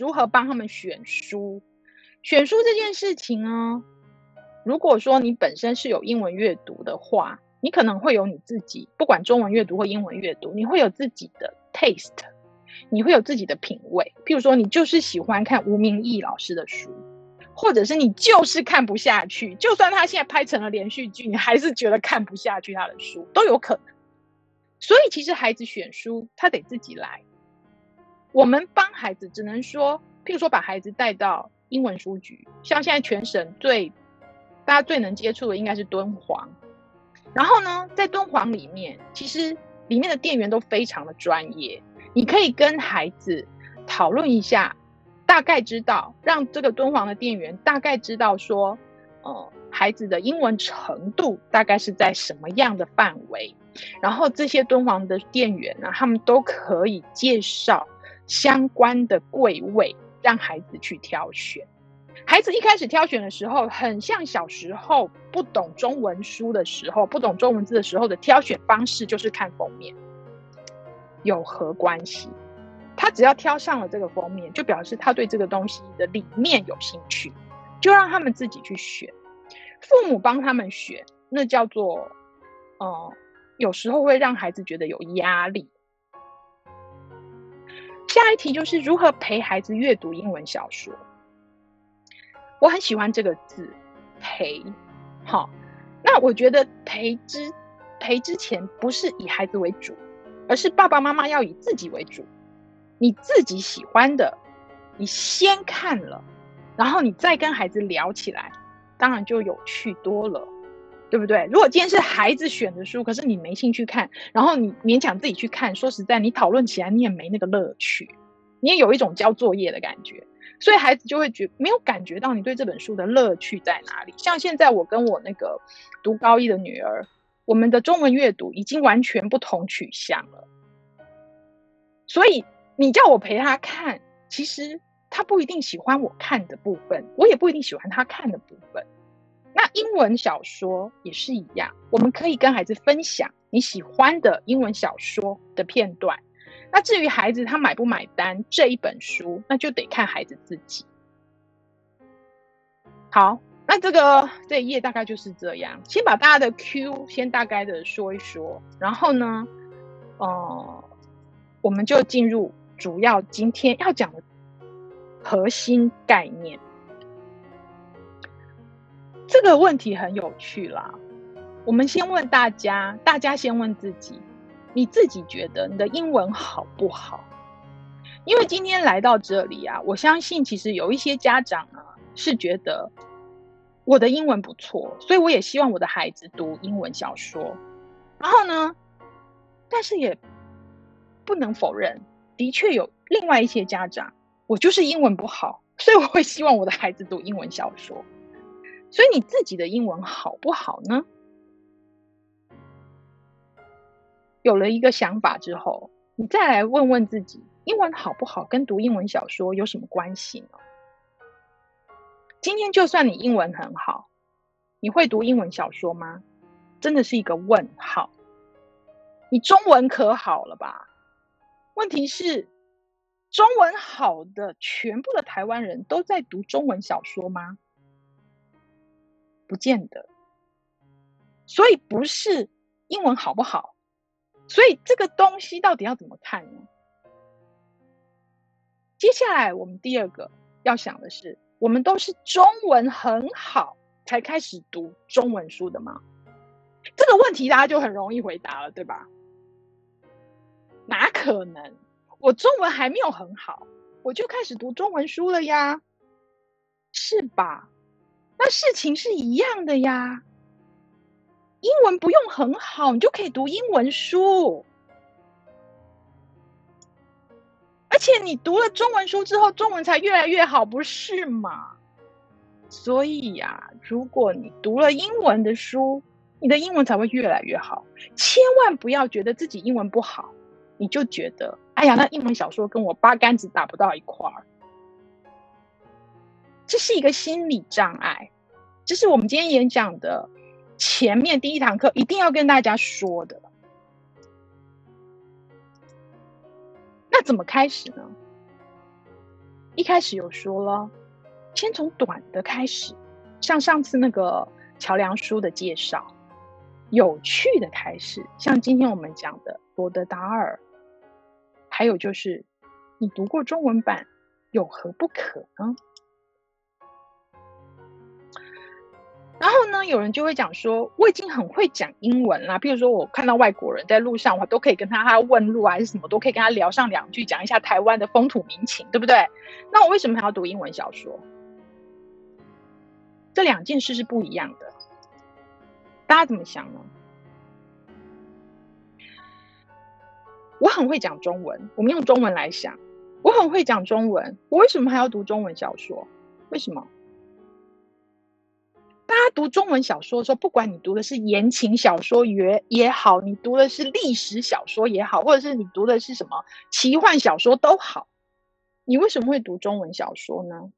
如何帮他们选书。选书这件事情呢，如果说你本身是有英文阅读的话，你可能会有你自己，不管中文阅读或英文阅读，你会有自己的 taste，你会有自己的品味。譬如说，你就是喜欢看吴明义老师的书，或者是你就是看不下去，就算他现在拍成了连续剧，你还是觉得看不下去他的书，都有可能。所以，其实孩子选书，他得自己来。我们帮孩子只能说，譬如说，把孩子带到。英文书局，像现在全省最大家最能接触的应该是敦煌。然后呢，在敦煌里面，其实里面的店员都非常的专业。你可以跟孩子讨论一下，大概知道，让这个敦煌的店员大概知道说，呃，孩子的英文程度大概是在什么样的范围。然后这些敦煌的店员呢，他们都可以介绍相关的柜位。让孩子去挑选，孩子一开始挑选的时候，很像小时候不懂中文书的时候，不懂中文字的时候的挑选方式，就是看封面。有何关系？他只要挑上了这个封面，就表示他对这个东西的理念有兴趣，就让他们自己去选。父母帮他们选，那叫做，呃，有时候会让孩子觉得有压力。下一题就是如何陪孩子阅读英文小说。我很喜欢这个字“陪”。好，那我觉得陪之陪之前不是以孩子为主，而是爸爸妈妈要以自己为主。你自己喜欢的，你先看了，然后你再跟孩子聊起来，当然就有趣多了。对不对？如果今天是孩子选的书，可是你没兴趣看，然后你勉强自己去看，说实在，你讨论起来你也没那个乐趣，你也有一种交作业的感觉，所以孩子就会觉没有感觉到你对这本书的乐趣在哪里。像现在我跟我那个读高一的女儿，我们的中文阅读已经完全不同取向了，所以你叫我陪她看，其实她不一定喜欢我看的部分，我也不一定喜欢她看的部分。那英文小说也是一样，我们可以跟孩子分享你喜欢的英文小说的片段。那至于孩子他买不买单这一本书，那就得看孩子自己。好，那这个这一页大概就是这样。先把大家的 Q 先大概的说一说，然后呢，呃，我们就进入主要今天要讲的核心概念。这个问题很有趣啦，我们先问大家，大家先问自己，你自己觉得你的英文好不好？因为今天来到这里啊，我相信其实有一些家长啊是觉得我的英文不错，所以我也希望我的孩子读英文小说。然后呢，但是也不能否认，的确有另外一些家长，我就是英文不好，所以我会希望我的孩子读英文小说。所以你自己的英文好不好呢？有了一个想法之后，你再来问问自己，英文好不好跟读英文小说有什么关系呢？今天就算你英文很好，你会读英文小说吗？真的是一个问号。你中文可好了吧？问题是，中文好的全部的台湾人都在读中文小说吗？不见得，所以不是英文好不好，所以这个东西到底要怎么看呢？接下来我们第二个要想的是，我们都是中文很好才开始读中文书的吗？这个问题大家就很容易回答了，对吧？哪可能？我中文还没有很好，我就开始读中文书了呀，是吧？那事情是一样的呀，英文不用很好，你就可以读英文书，而且你读了中文书之后，中文才越来越好，不是吗？所以呀，如果你读了英文的书，你的英文才会越来越好。千万不要觉得自己英文不好，你就觉得，哎呀，那英文小说跟我八竿子打不到一块儿。这是一个心理障碍，这是我们今天演讲的前面第一堂课一定要跟大家说的。那怎么开始呢？一开始有说了，先从短的开始，像上次那个桥梁书的介绍，有趣的开始，像今天我们讲的罗德达尔，还有就是你读过中文版，有何不可呢？然后呢，有人就会讲说，我已经很会讲英文啦。比如说，我看到外国人在路上，我都可以跟他他问路，还是什么，都可以跟他聊上两句，讲一下台湾的风土民情，对不对？那我为什么还要读英文小说？这两件事是不一样的。大家怎么想呢？我很会讲中文，我们用中文来想，我很会讲中文，我为什么还要读中文小说？为什么？读中文小说的时候，不管你读的是言情小说也也好，你读的是历史小说也好，或者是你读的是什么奇幻小说都好，你为什么会读中文小说呢？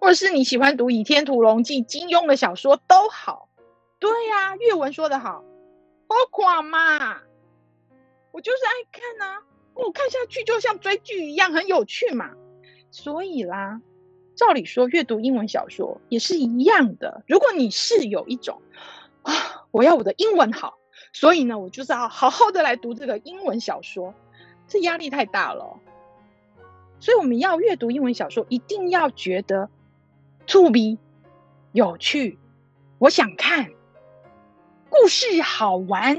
或者是你喜欢读《倚天屠龙记》金庸的小说都好，对呀、啊，阅文说得好，包括嘛，我就是爱看呐、我看下去就像追剧一样，很有趣嘛，所以啦。照理说，阅读英文小说也是一样的。如果你是有一种啊，我要我的英文好，所以呢，我就是要好好的来读这个英文小说，这压力太大了。所以我们要阅读英文小说，一定要觉得趣味、有趣，我想看，故事好玩，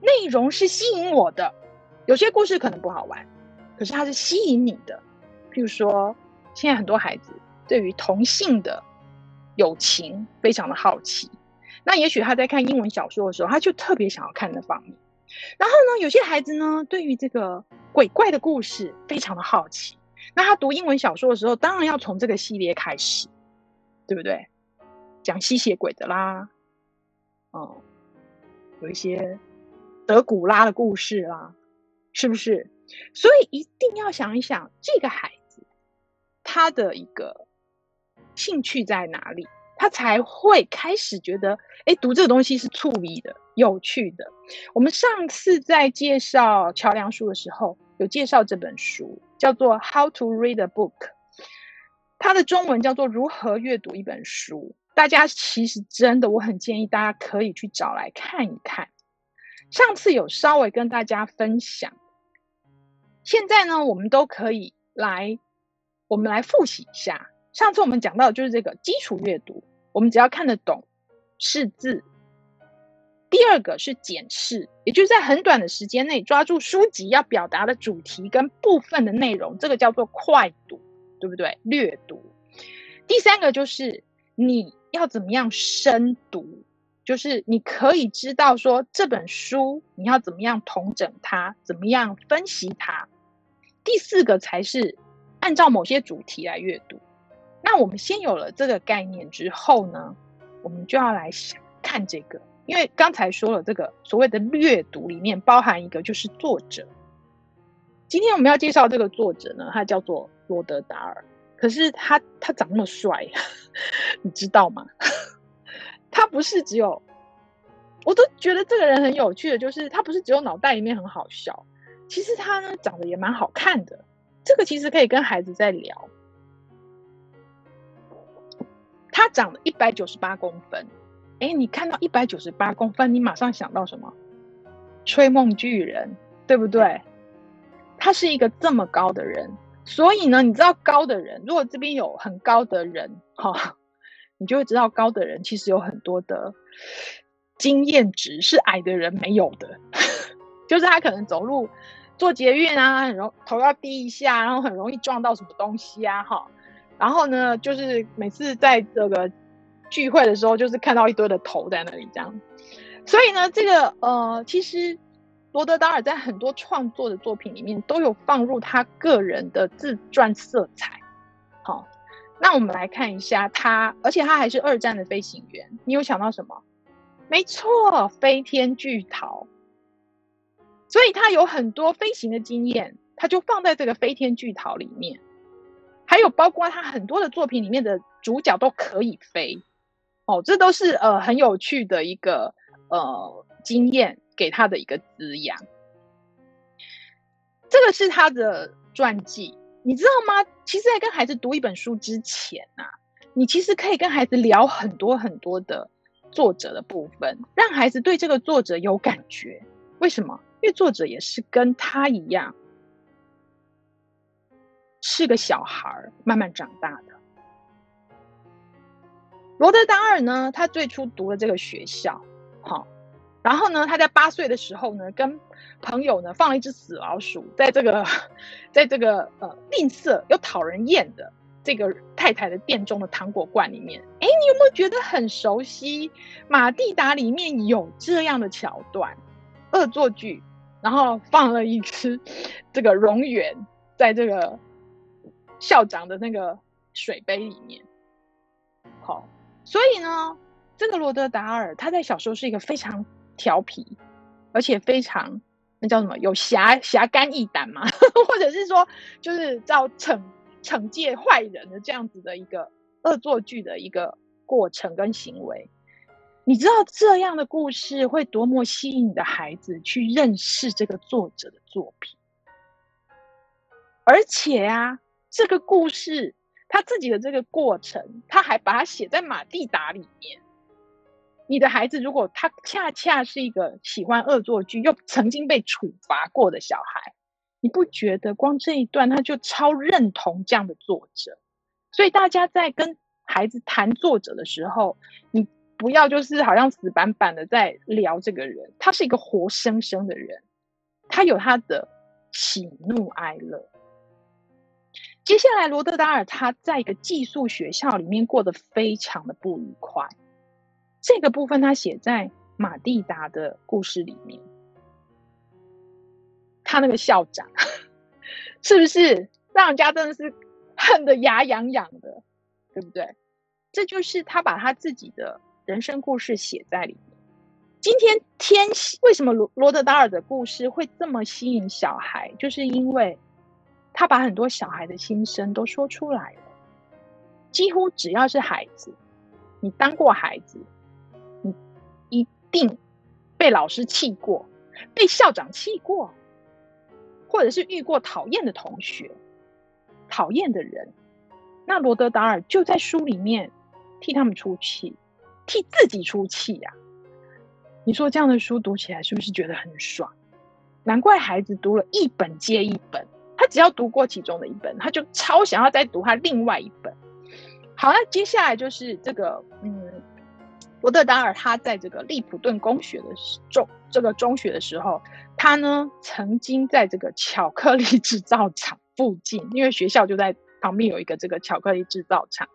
内容是吸引我的。有些故事可能不好玩，可是它是吸引你的，譬如说。现在很多孩子对于同性的友情非常的好奇，那也许他在看英文小说的时候，他就特别想要看那方面。然后呢，有些孩子呢，对于这个鬼怪的故事非常的好奇，那他读英文小说的时候，当然要从这个系列开始，对不对？讲吸血鬼的啦，嗯，有一些德古拉的故事啦，是不是？所以一定要想一想这个孩。他的一个兴趣在哪里，他才会开始觉得，哎，读这个东西是趣味的、有趣的。我们上次在介绍桥梁书的时候，有介绍这本书，叫做《How to Read a Book》，它的中文叫做《如何阅读一本书》。大家其实真的，我很建议大家可以去找来看一看。上次有稍微跟大家分享，现在呢，我们都可以来。我们来复习一下，上次我们讲到的就是这个基础阅读，我们只要看得懂识字。第二个是检视，也就是在很短的时间内抓住书籍要表达的主题跟部分的内容，这个叫做快读，对不对？略读。第三个就是你要怎么样深读，就是你可以知道说这本书你要怎么样统整它，怎么样分析它。第四个才是。按照某些主题来阅读，那我们先有了这个概念之后呢，我们就要来想看这个，因为刚才说了这个所谓的略读里面包含一个就是作者。今天我们要介绍这个作者呢，他叫做罗德达尔，可是他他长那么帅，你知道吗？他不是只有，我都觉得这个人很有趣的，就是他不是只有脑袋里面很好笑，其实他呢长得也蛮好看的。这个其实可以跟孩子在聊。他长了一百九十八公分，哎，你看到一百九十八公分，你马上想到什么？吹梦巨人，对不对？他是一个这么高的人，所以呢，你知道高的人，如果这边有很高的人，哈、你就会知道高的人其实有很多的经验值是矮的人没有的，就是他可能走路。坐捷运啊，很容头要低一下，然后很容易撞到什么东西啊，哈。然后呢，就是每次在这个聚会的时候，就是看到一堆的头在那里这样。所以呢，这个呃，其实罗德达尔在很多创作的作品里面都有放入他个人的自传色彩。好，那我们来看一下他，而且他还是二战的飞行员。你有想到什么？没错，飞天巨桃。所以他有很多飞行的经验，他就放在这个飞天巨桃里面，还有包括他很多的作品里面的主角都可以飞，哦，这都是呃很有趣的一个呃经验给他的一个滋养。这个是他的传记，你知道吗？其实，在跟孩子读一本书之前啊，你其实可以跟孩子聊很多很多的作者的部分，让孩子对这个作者有感觉。为什么？因为作者也是跟他一样，是个小孩慢慢长大的。罗德达尔呢，他最初读了这个学校，好，然后呢，他在八岁的时候呢，跟朋友呢放了一只死老鼠，在这个，在这个呃吝啬又讨人厌的这个太太的店中的糖果罐里面。哎，你有没有觉得很熟悉？马蒂达里面有这样的桥段，恶作剧，然后放了一只这个蝾螈在这个校长的那个水杯里面，好。所以呢，这个罗德达尔他在小时候是一个非常调皮，而且非常那叫什么有侠侠肝义胆嘛，或者是说就是叫惩惩戒坏人的这样子的一个恶作剧的一个过程跟行为。你知道这样的故事会多么吸引你的孩子去认识这个作者的作品，而且啊，这个故事。他自己的这个过程，他还把它写在马蒂达里面。你的孩子如果他恰恰是一个喜欢恶作剧又曾经被处罚过的小孩，你不觉得光这一段他就超认同这样的作者？所以大家在跟孩子谈作者的时候，你不要就是好像死板板的在聊这个人，他是一个活生生的人，他有他的喜怒哀乐。接下来，罗德达尔他在一个寄宿学校里面过得非常的不愉快。这个部分他写在马蒂达的故事里面。他那个校长是不是让人家真的是恨得牙痒痒的，对不对？这就是他把他自己的人生故事写在里面。今天天为什么罗罗德达尔的故事会这么吸引小孩？就是因为。他把很多小孩的心声都说出来了。几乎只要是孩子，你当过孩子，你一定被老师气过，被校长气过，或者是遇过讨厌的同学、讨厌的人。那罗德达尔就在书里面替他们出气，替自己出气呀、你说这样的书读起来是不是觉得很爽？难怪孩子读了一本接一本。他只要读过其中的一本，他就超想要再读他另外一本。好，那接下来就是这个，嗯，罗德达尔他在这个利普顿公学的中这个中学的时候，他呢曾经在这个巧克力制造厂附近，因为学校就在旁边有一个这个巧克力制造厂。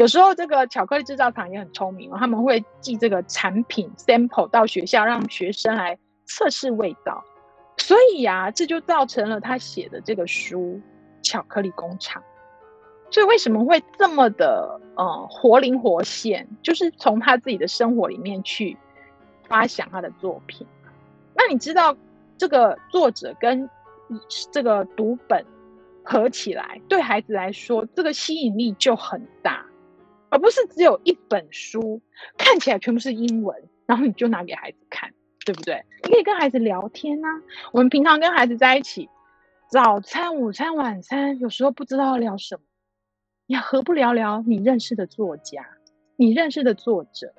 有时候这个巧克力制造厂也很聪明哦，他们会寄这个产品 sample 到学校，让学生来测试味道。所以呀、啊，这就造成了他写的这个书《巧克力工厂》。所以为什么会这么的呃活灵活现？就是从他自己的生活里面去发想他的作品。那你知道这个作者跟这个读本合起来，对孩子来说，这个吸引力就很大，而不是只有一本书看起来全部是英文，然后你就拿给孩子看。对不对？你可以跟孩子聊天啊。我们平常跟孩子在一起，早餐、午餐、晚餐，有时候不知道要聊什么，你何不聊聊你认识的作家，你认识的作者？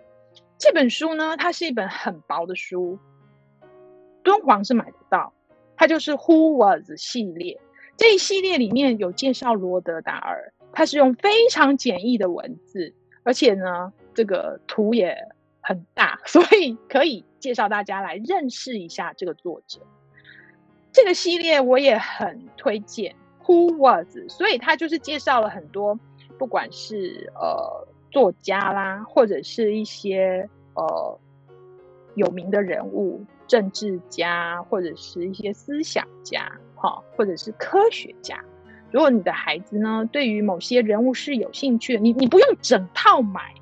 这本书呢，它是一本很薄的书，敦煌是买得到。它就是 Who Was 系列，这一系列里面有介绍罗德达尔，它是用非常简易的文字，而且呢，这个图也很大，所以可以。介绍大家来认识一下这个作者，这个系列我也很推荐。Who was？所以他就是介绍了很多，不管是呃作家啦，或者是一些呃有名的人物、政治家，或者是一些思想家，哈，或者是科学家。如果你的孩子呢，对于某些人物是有兴趣的，你你不用整套买，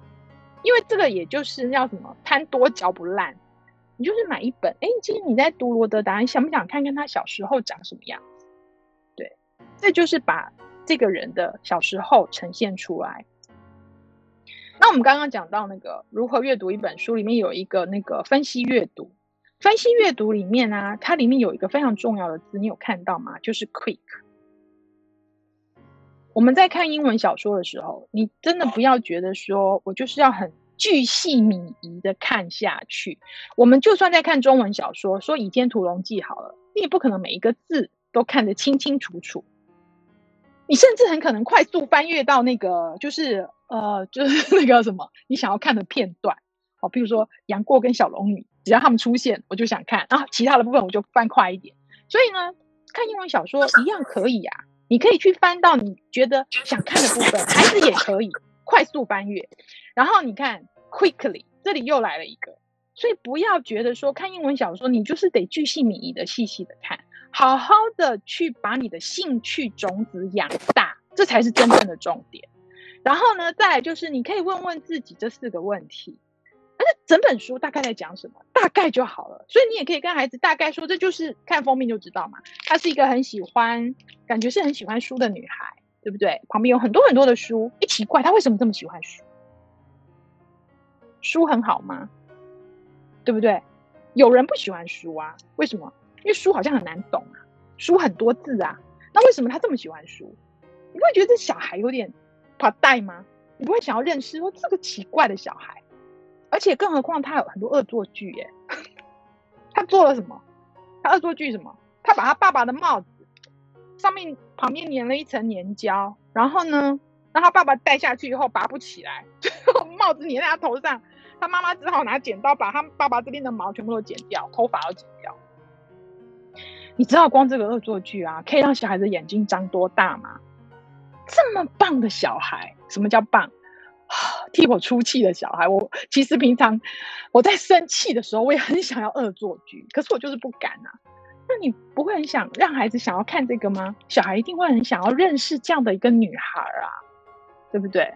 因为这个也就是叫什么贪多嚼不烂。你就是买一本，哎，其实你在读罗德达，你想不想看看他小时候长什么样子？对，这就是把这个人的小时候呈现出来。那我们刚刚讲到那个如何阅读一本书，里面有一个那个分析阅读。分析阅读里面呢、啊，它里面有一个非常重要的字，你有看到吗？就是 quick。我们在看英文小说的时候，你真的不要觉得说我就是要很巨细靡遗的看下去。我们就算在看中文小说，说《倚天屠龙记》好了，你也不可能每一个字都看得清清楚楚。你甚至很可能快速翻阅到那个，就是呃，就是 那个什么，你想要看的片段。好，比如说杨过跟小龙女，只要他们出现，我就想看，然后其他的部分我就翻快一点。所以呢，看英文小说一样可以啊。你可以去翻到你觉得想看的部分，孩子也可以快速翻阅。然后你看，quickly，这里又来了一个，所以不要觉得说看英文小说你就是得巨细靡遗的、细细的看，好好的去把你的兴趣种子养大，这才是真正的重点。然后呢，再来就是你可以问问自己这四个问题。但是整本书大概在讲什么，大概就好了。所以你也可以跟孩子大概说，这就是看封面就知道嘛。她是一个很喜欢，感觉是很喜欢书的女孩，对不对？旁边有很多很多的书，一奇怪，她为什么这么喜欢书？书很好吗？对不对？有人不喜欢书啊？为什么？因为书好像很难懂啊，书很多字啊。那为什么她这么喜欢书？你不会觉得这小孩有点怕带吗？你不会想要认识说这个奇怪的小孩？而且更何况他有很多恶作剧耶，他做了什么？他恶作剧什么？他把他爸爸的帽子上面旁边粘了一层粘胶，然后呢，让他爸爸戴下去以后拔不起来，最后帽子粘在他头上，他妈妈只好拿剪刀把他爸爸这边的毛全部都剪掉，头发都剪掉。你知道光这个恶作剧啊，可以让小孩子眼睛张多大吗？这么棒的小孩，什么叫棒？替我出气的小孩，我其实平常我在生气的时候，我也很想要恶作剧，可是我就是不敢啊。那你不会很想让孩子想要看这个吗？小孩一定会很想要认识这样的一个女孩啊，对不对？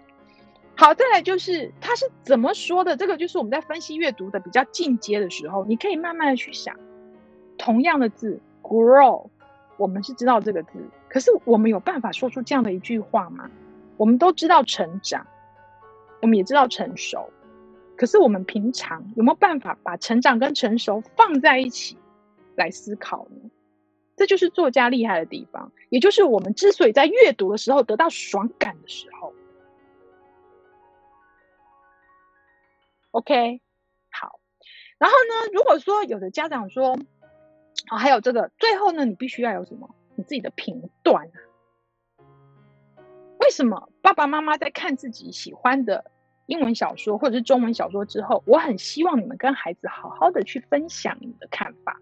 好，再来就是他是怎么说的？这个就是我们在分析阅读的比较进阶的时候，你可以慢慢的去想，同样的字 grow，我们是知道这个字，可是我们有办法说出这样的一句话吗？我们都知道成长。我们也知道成熟，可是我们平常有没有办法把成长跟成熟放在一起来思考呢？这就是作家厉害的地方，也就是我们之所以在阅读的时候得到爽感的时候。OK，好。然后呢，如果说有的家长说，好，还有这个，最后呢，你必须要有什么？你自己的评断。为什么爸爸妈妈在看自己喜欢的英文小说或者是中文小说之后，我很希望你们跟孩子好好的去分享你的看法，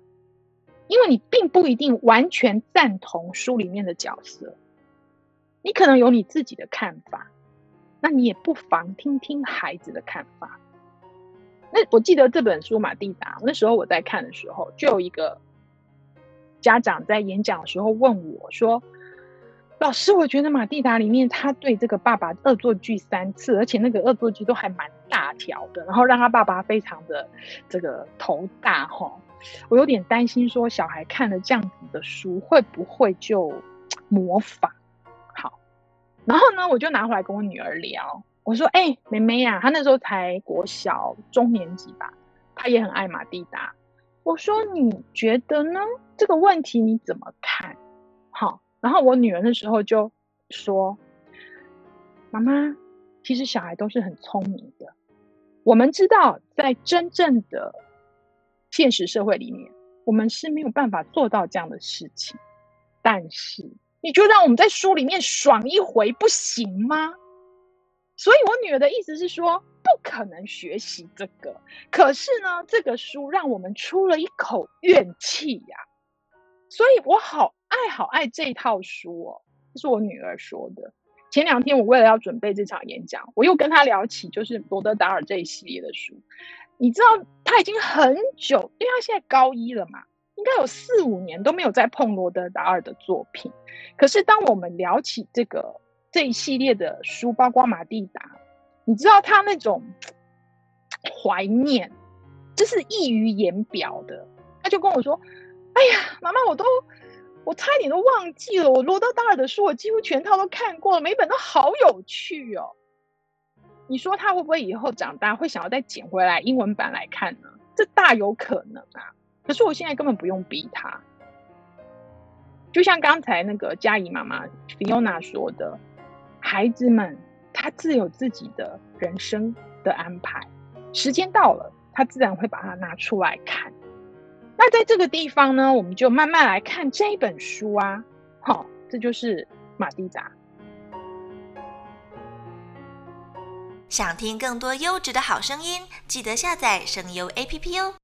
因为你并不一定完全赞同书里面的角色，你可能有你自己的看法，那你也不妨听听孩子的看法。那我记得这本书《马蒂达》，那时候我在看的时候，就有一个家长在演讲的时候问我说。老师，我觉得马蒂达里面他对这个爸爸恶作剧三次，而且那个恶作剧都还蛮大条的，然后让他爸爸非常的这个头大哈。我有点担心，说小孩看了这样子的书会不会就 模仿？好，然后呢，我就拿回来跟我女儿聊，我说：“哎、妹妹呀、她那时候才国小中年级吧，她也很爱马蒂达。我说你觉得呢？这个问题你怎么看？好。”然后我女儿那时候就说：“妈妈，其实小孩都是很聪明的。我们知道，在真正的现实社会里面，我们是没有办法做到这样的事情。但是，你就让我们在书里面爽一回不行吗？所以我女儿的意思是说，不可能学习这个。可是呢，这个书让我们出了一口怨气呀。所以我好。”爱好爱这一套书哦，这是我女儿说的。前两天我为了要准备这场演讲，我又跟她聊起就是罗德达尔这一系列的书。你知道他已经很久，因为他现在高一了嘛，应该有四五年都没有再碰罗德达尔的作品。可是当我们聊起这个这一系列的书，包括马蒂达，你知道他那种怀念，这是溢于言表的。他就跟我说：“哎呀，妈妈，我都。”我差点都忘记了，我罗德达尔的书我几乎全套都看过了，每本都好有趣哦。你说他会不会以后长大会想要再捡回来英文版来看呢？这大有可能啊。可是我现在根本不用逼他，就像刚才那个嘉怡妈妈 Fiona 说的，孩子们他自有自己的人生的安排，时间到了，他自然会把它拿出来看。那在这个地方呢，我们就慢慢来看这一本书啊。好，这就是马蒂达。想听更多优质的好声音，记得下载声优 APP 哦。